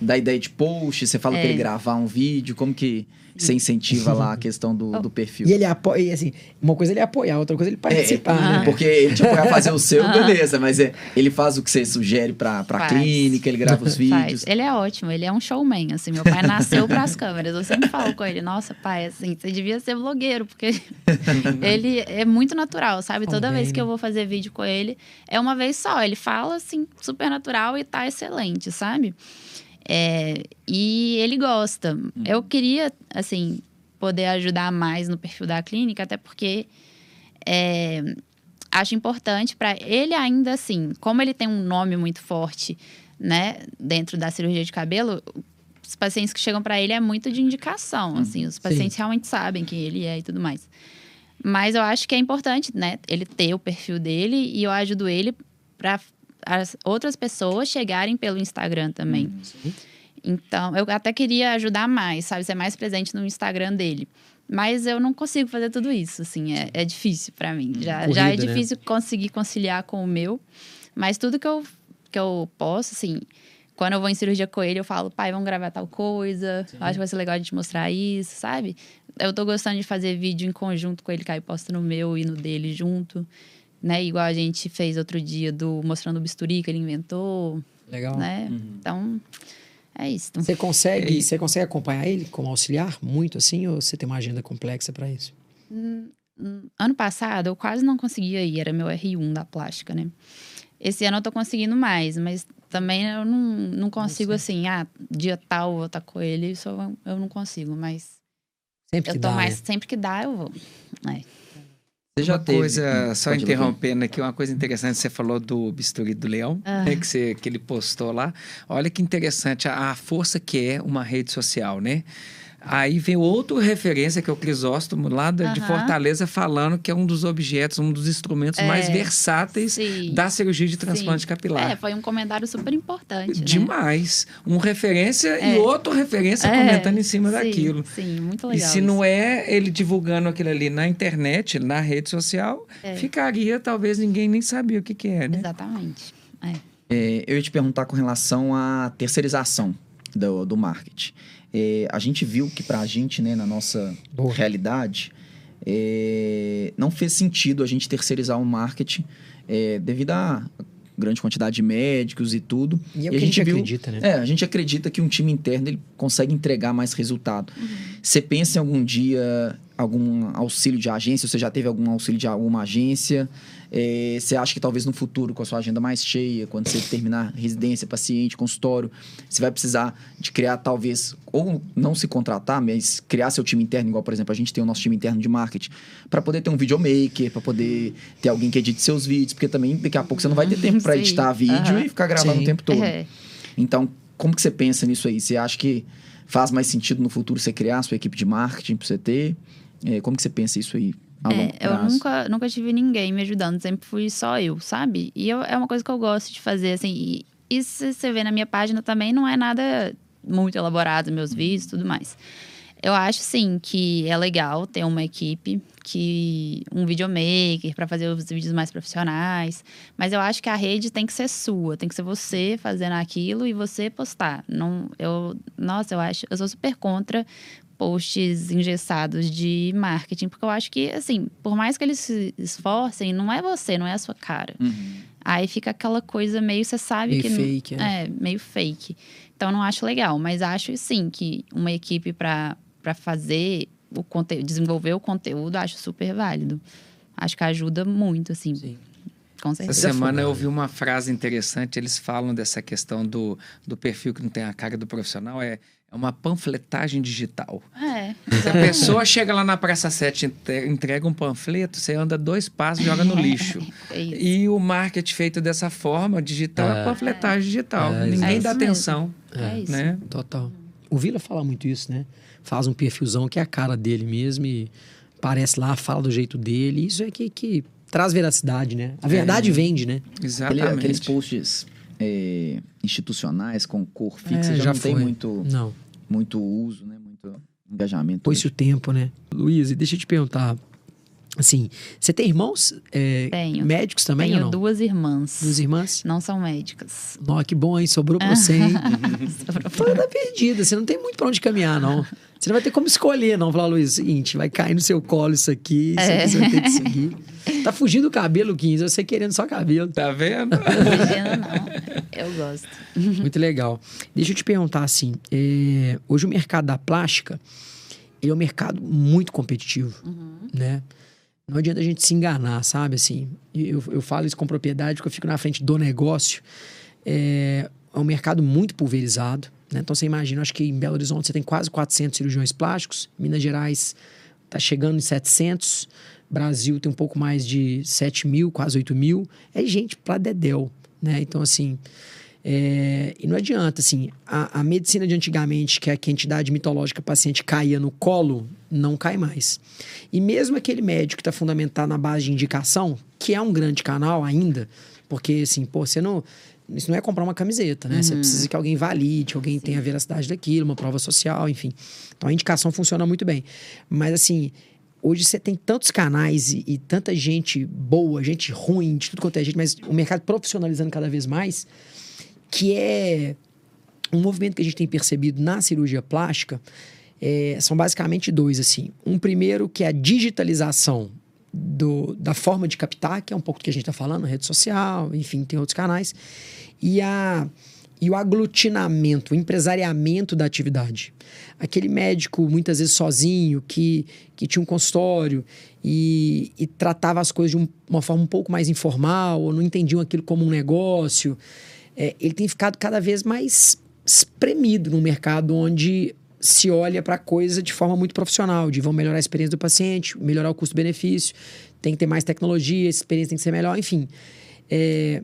dá ideia de post? Você fala é. para ele gravar um vídeo? Como que você incentiva lá a questão do, do perfil. E ele apoia, e assim, uma coisa é ele apoiar, outra coisa é ele participar, é, né? Porque ele te apoia fazer o seu, beleza, mas é, ele faz o que você sugere pra, pra clínica, ele grava os vídeos. Faz. Ele é ótimo, ele é um showman, assim, meu pai nasceu pras câmeras. Eu sempre falo com ele, nossa, pai, assim, você devia ser blogueiro, porque ele é muito natural, sabe? Toda vez que eu vou fazer vídeo com ele, é uma vez só. Ele fala, assim, super natural e tá excelente, sabe? É, e ele gosta. Uhum. Eu queria, assim, poder ajudar mais no perfil da clínica, até porque é, acho importante para ele ainda assim, como ele tem um nome muito forte, né, dentro da cirurgia de cabelo, os pacientes que chegam para ele é muito de indicação, uhum. assim, os pacientes Sim. realmente sabem quem ele é e tudo mais. Mas eu acho que é importante, né, ele ter o perfil dele e eu ajudo ele para as outras pessoas chegarem pelo Instagram também. Uhum. Então, eu até queria ajudar mais, sabe? Ser mais presente no Instagram dele. Mas eu não consigo fazer tudo isso, assim, é, é difícil para mim. Já, Corrida, já é né? difícil né? conseguir conciliar com o meu. Mas tudo que eu, que eu posso, assim, quando eu vou em cirurgia com ele, eu falo, pai, vamos gravar tal coisa. Sim. Acho que vai ser legal a gente mostrar isso, sabe? Eu tô gostando de fazer vídeo em conjunto com ele, que aí posta no meu e no dele junto. Né? Igual a gente fez outro dia do mostrando o bisturi que ele inventou. Legal. Né? Uhum. Então, é isso. Você consegue, você consegue acompanhar ele como auxiliar muito assim ou você tem uma agenda complexa para isso? Hum, hum, ano passado eu quase não conseguia ir, era meu R1 da plástica, né? Esse ano eu tô conseguindo mais, mas também eu não, não consigo assim, ah, dia tal eu vou estar com ele, isso eu, eu não consigo, mas sempre que eu tô dá, mais, né? sempre que dá eu vou. É. Você já uma teve, coisa, hum, só interrompendo aqui, uma coisa interessante, você falou do bisturi do leão, ah. né, que, você, que ele postou lá. Olha que interessante a, a força que é uma rede social, né? Aí vem outra referência, que é o Crisóstomo, lá de, de Fortaleza, falando que é um dos objetos, um dos instrumentos é, mais versáteis sim, da cirurgia de transplante sim. capilar. É, foi um comentário super importante. Né? Demais. Um referência é. e outro referência é, comentando em cima sim, daquilo. Sim, muito legal. E se isso. não é ele divulgando aquilo ali na internet, na rede social, é. ficaria, talvez ninguém nem sabia o que, que é, né? Exatamente. É. É, eu ia te perguntar com relação à terceirização do, do marketing. É, a gente viu que para a gente, né, na nossa Boa. realidade, é, não fez sentido a gente terceirizar o marketing é, devido à grande quantidade de médicos e tudo. E, é e a, gente, viu, acredita, né? É, a gente acredita que um time interno ele consegue entregar mais resultado. Uhum. Você pensa em algum dia algum auxílio de agência? Você já teve algum auxílio de alguma agência? É, você acha que talvez no futuro, com a sua agenda mais cheia, quando você terminar residência, paciente, consultório, você vai precisar de criar talvez, ou não se contratar, mas criar seu time interno, igual, por exemplo, a gente tem o nosso time interno de marketing, para poder ter um videomaker, para poder ter alguém que edite seus vídeos, porque também daqui a pouco você não vai ter tempo para editar vídeo uhum. e ficar gravando Sim. o tempo todo. É. Então, como que você pensa nisso aí? Você acha que faz mais sentido no futuro você criar a sua equipe de marketing para você ter? É, como que você pensa isso aí? É, eu nunca, nunca tive ninguém me ajudando, sempre fui só eu, sabe? E eu, é uma coisa que eu gosto de fazer, assim. E, se você vê na minha página também, não é nada muito elaborado, meus vídeos e tudo mais. Eu acho, sim, que é legal ter uma equipe, que um videomaker para fazer os vídeos mais profissionais. Mas eu acho que a rede tem que ser sua, tem que ser você fazendo aquilo e você postar. Não, eu, nossa, eu acho, eu sou super contra posts engessados de marketing, porque eu acho que, assim, por mais que eles se esforcem, não é você, não é a sua cara. Uhum. Aí fica aquela coisa meio, você sabe meio que. Fake, é. é, meio fake. Então não acho legal, mas acho sim que uma equipe para fazer o conteúdo, desenvolver o conteúdo, acho super válido. Acho que ajuda muito, assim. Sim. Com certeza. Essa semana eu ouvi uma frase interessante, eles falam dessa questão do, do perfil que não tem a cara do profissional, é é uma panfletagem digital. É. A pessoa chega lá na Praça 7, entrega um panfleto, você anda dois passos e joga no lixo. É e o marketing feito dessa forma, digital, é, é panfletagem digital. É, Ninguém dá atenção. É, isso. Né? Total. O Vila fala muito isso, né? Faz um perfilzão que é a cara dele mesmo e aparece lá, fala do jeito dele. Isso é que, que traz veracidade, né? A verdade é. vende, né? Exatamente. Aqueles posts é, institucionais com cor fixa é, já, já, não foi. tem muito... Não muito uso, né? Muito engajamento. Pôs-se o tempo, né? Luiz, deixa eu te perguntar. Assim, você tem irmãos é, Tenho. médicos também Tenho ou não? duas irmãs. Duas irmãs? Não são médicas. Ó, que bom, hein? Sobrou pra você, hein? Fala da perdida, você não tem muito pra onde caminhar, não. Você não vai ter como escolher, não. Falar, Luiz, seguinte, vai cair no seu colo isso aqui, isso é. aqui você vai ter que seguir. Tá fugindo do cabelo, 15, você querendo só cabelo. Tá vendo? Não fugindo, não. Eu gosto. Muito legal. Deixa eu te perguntar assim, é, hoje o mercado da plástica, ele é um mercado muito competitivo, uhum. né? Não adianta a gente se enganar, sabe? Assim, eu, eu falo isso com propriedade porque eu fico na frente do negócio. É, é um mercado muito pulverizado. Né? Então você imagina, acho que em Belo Horizonte você tem quase 400 cirurgiões plásticos, Minas Gerais está chegando em 700, Brasil tem um pouco mais de 7 mil, quase 8 mil. É gente para dedéu, né? Então, assim, É, e não adianta, assim, a, a, medicina de antigamente, que é que a entidade mitológica paciente caía no colo, não cai mais. E mesmo aquele médico que está fundamentado na base de indicação, que é um grande canal ainda, porque, assim, pô, você não. Isso não é comprar uma camiseta, né? Uhum. Você precisa que alguém valide, que alguém Sim. tenha a veracidade daquilo, uma prova social, enfim. Então a indicação funciona muito bem. Mas, assim, hoje você tem tantos canais e, e, tanta gente boa, gente ruim, de tudo quanto é gente, mas o mercado profissionalizando cada vez mais, que é um movimento que a gente tem percebido na cirurgia plástica. É, são basicamente dois, assim. Um primeiro que é a digitalização do, da forma de captar, que é um pouco do que a gente está falando, rede social, enfim, tem outros canais. E, a, e o aglutinamento, o empresariamento da atividade. Aquele médico, muitas vezes sozinho, que, que tinha um consultório e, e tratava as coisas de um, uma forma um pouco mais informal, ou não entendiam aquilo como um negócio, é, ele tem ficado cada vez mais espremido no mercado onde se olha para a coisa de forma muito profissional, de vão melhorar a experiência do paciente, melhorar o custo-benefício, tem que ter mais tecnologia, a experiência tem que ser melhor, enfim. É...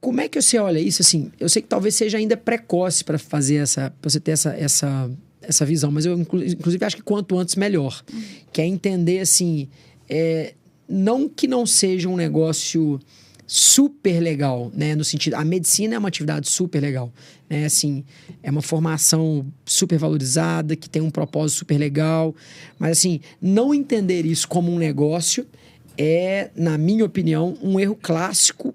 Como é que você olha isso assim? Eu sei que talvez seja ainda precoce para fazer essa, pra você ter essa, essa, essa visão, mas eu inclusive acho que quanto antes melhor. Uhum. Que é entender assim, é... não que não seja um negócio super legal, né? No sentido, a medicina é uma atividade super legal, né? Assim, é uma formação super valorizada, que tem um propósito super legal, mas assim, não entender isso como um negócio é, na minha opinião, um erro clássico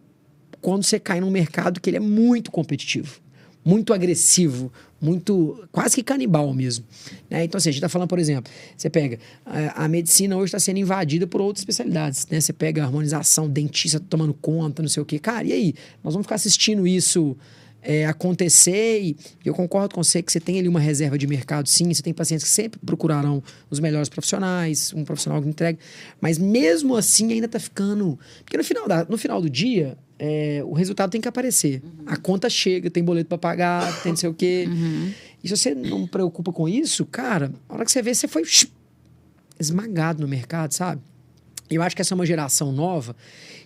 quando você cai num mercado que ele é muito competitivo, muito agressivo, muito quase que canibal mesmo. Né? Então, assim, a gente está falando, por exemplo, você pega a, a medicina hoje está sendo invadida por outras especialidades. Né? Você pega a harmonização, dentista tomando conta, não sei o quê. Cara, e aí? Nós vamos ficar assistindo isso é, acontecer e eu concordo com você que você tem ali uma reserva de mercado, sim. Você tem pacientes que sempre procurarão os melhores profissionais, um profissional que entrega. Mas mesmo assim ainda está ficando. Porque no final, da, no final do dia, é, o resultado tem que aparecer. Uhum. A conta chega, tem boleto para pagar, tem não sei o quê. Uhum. E se você não preocupa com isso, cara, a hora que você vê, você foi esmagado no mercado, sabe? Eu acho que essa é uma geração nova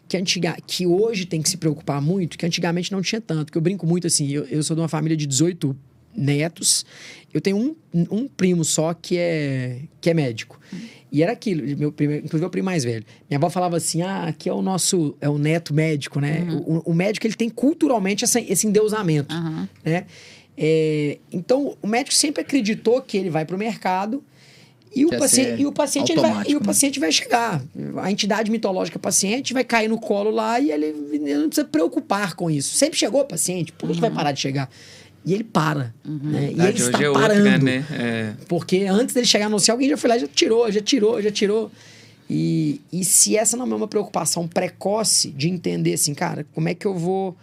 que, antiga, que hoje tem que se preocupar muito, que antigamente não tinha tanto. Que eu brinco muito assim, eu, eu sou de uma família de 18 netos, eu tenho um, um primo só que é, que é médico. E era aquilo, meu primeiro, inclusive o primo mais velho. Minha avó falava assim: ah, aqui é o nosso, é o neto médico, né? Uhum. O, o, médico ele tem culturalmente essa, esse endeusamento, uhum. né? É, então, o médico sempre acreditou que ele vai para o mercado e o, paciente, e o, paciente, vai, e o né? paciente vai chegar. A entidade mitológica paciente vai cair no colo lá e ele, ele não precisa preocupar com isso. Sempre chegou o paciente, por que, uhum. vai parar de chegar? E ele para. Uhum. Né? E ele está é parando. Outra, né? É. Porque antes dele chegar a anunciar, alguém já foi lá, já tirou, já tirou, já tirou. E, e se essa não é uma preocupação precoce de entender assim, cara, como é que eu vou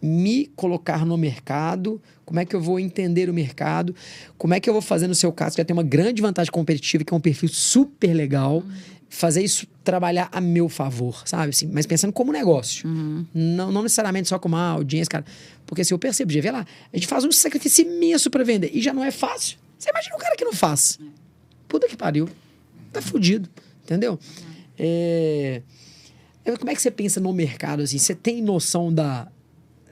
me colocar no mercado, como é que eu vou entender o mercado, como é que eu vou fazer no seu caso, que já tem uma grande vantagem competitiva, que é um perfil super legal. Uhum fazer isso trabalhar a meu favor, sabe? Assim, mas pensando como negócio. Uhum. Não, não necessariamente só como uma audiência, cara. Porque assim, eu percebo, já vê lá, a gente faz um sacrifício imenso para vender e já não é fácil. Você imagina um cara que não faz. Puta que pariu. Tá fudido, entendeu? É... Como é que você pensa no mercado, assim? Você tem noção da,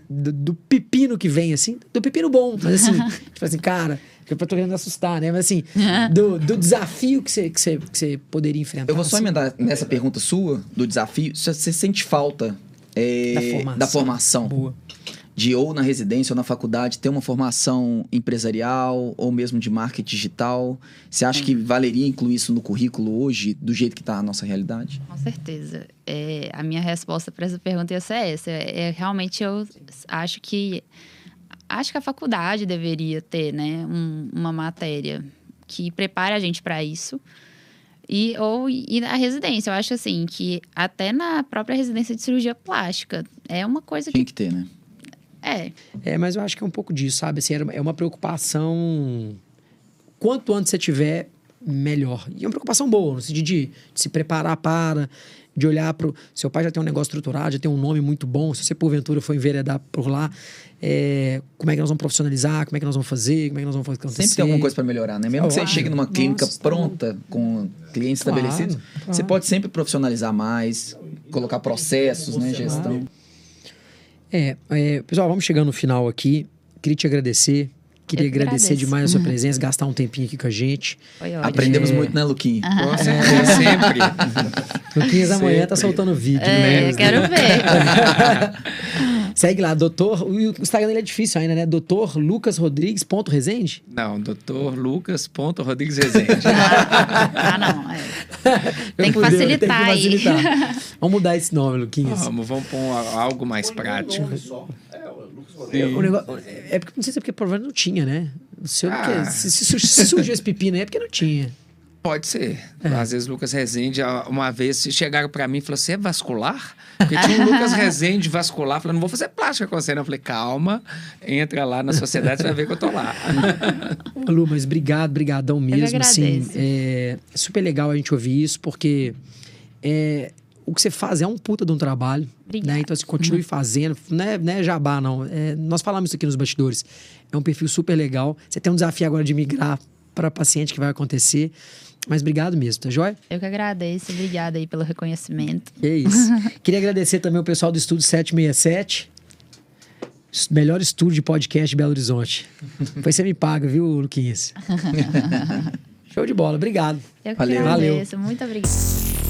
do, do pepino que vem, assim? Do pepino bom, mas assim, tipo assim, cara eu tô querendo assustar, né? Mas assim, do, do desafio que você, que, você, que poderia enfrentar. Eu vou só assim. emendar nessa pergunta sua, do desafio. Você sente falta é, da formação. Da formação. Boa de ou na residência ou na faculdade ter uma formação empresarial ou mesmo de marketing digital? Você acha que valeria incluir isso no currículo hoje, do jeito que está a nossa realidade? Com certeza. É, a minha resposta para essa pergunta ia ser essa. É, realmente eu acho que acho que a faculdade deveria ter, né, um, uma matéria que prepare a gente para isso. E, ou e na residência, eu acho assim, que até na própria residência de cirurgia plástica é uma coisa Tem que... que ter, né? É. É, mas eu acho que é um pouco disso, sabe? Assim, é uma preocupação. Quanto antes você tiver, melhor. E é uma preocupação boa, no sentido de, de se preparar para, de olhar para. Seu pai já tem um negócio estruturado, já tem um nome muito bom. Se você, porventura, for enveredar por lá, é, como é que nós vamos profissionalizar, como é que nós vamos fazer, como é que nós vamos fazer acontecer. Sempre tem alguma coisa para melhorar, né? Mesmo que você chegue numa clínica Nossa, pronta, tá com clientes claro, estabelecidos, claro. você pode sempre profissionalizar mais, colocar processos, né? Gestão. É, é, pessoal, vamos chegando no final aqui. Queria te agradecer. Queria agradecer agradeço. demais a sua presença, gastar um tempinho aqui com a gente. Aprendemos é... muito, né, Luquinha? Uhum. Com certeza, sempre. Luquinhas amanhã tá soltando vídeo, é, né? Quero ver. Segue lá, doutor. O Instagram dele é difícil ainda, né? Doutor Lucas Rodrigues ponto Resende? Não, doutor Lucas ponto Rodrigues Resende. ah, ah, não. É. Tem, que facilitar tem que facilitar Vamos mudar esse nome, Luquinhas. Vamos, vamos pôr algo mais prático. É, o negócio, é porque não sei se é porque provavelmente não tinha, né? Não sei ah. se, se, se surgiu esse pepino aí é porque não tinha. Pode ser. É. Às vezes Lucas Rezende, uma vez chegaram para mim e falaram: Você é vascular? Porque tinha um Lucas Rezende vascular, falando: Não vou fazer plástica com você. Eu falei: Calma, entra lá na sociedade, você vai ver que eu tô lá. Lu, mas obrigado, brigadão mesmo. Assim, é super legal a gente ouvir isso, porque é, o que você faz é um puta de um trabalho. Né? Então, assim, continue uhum. fazendo. Não é, não é jabá, não. É, nós falamos isso aqui nos bastidores. É um perfil super legal. Você tem um desafio agora de migrar para paciente que vai acontecer. Mas obrigado mesmo, tá joia? Eu que agradeço, obrigada aí pelo reconhecimento. É isso. Queria agradecer também o pessoal do Estúdio 767. Melhor estúdio de podcast de Belo Horizonte. Depois você me paga, viu, Luquinhas? Show de bola, obrigado. Eu que Valeu. agradeço, Valeu. muito obrigada.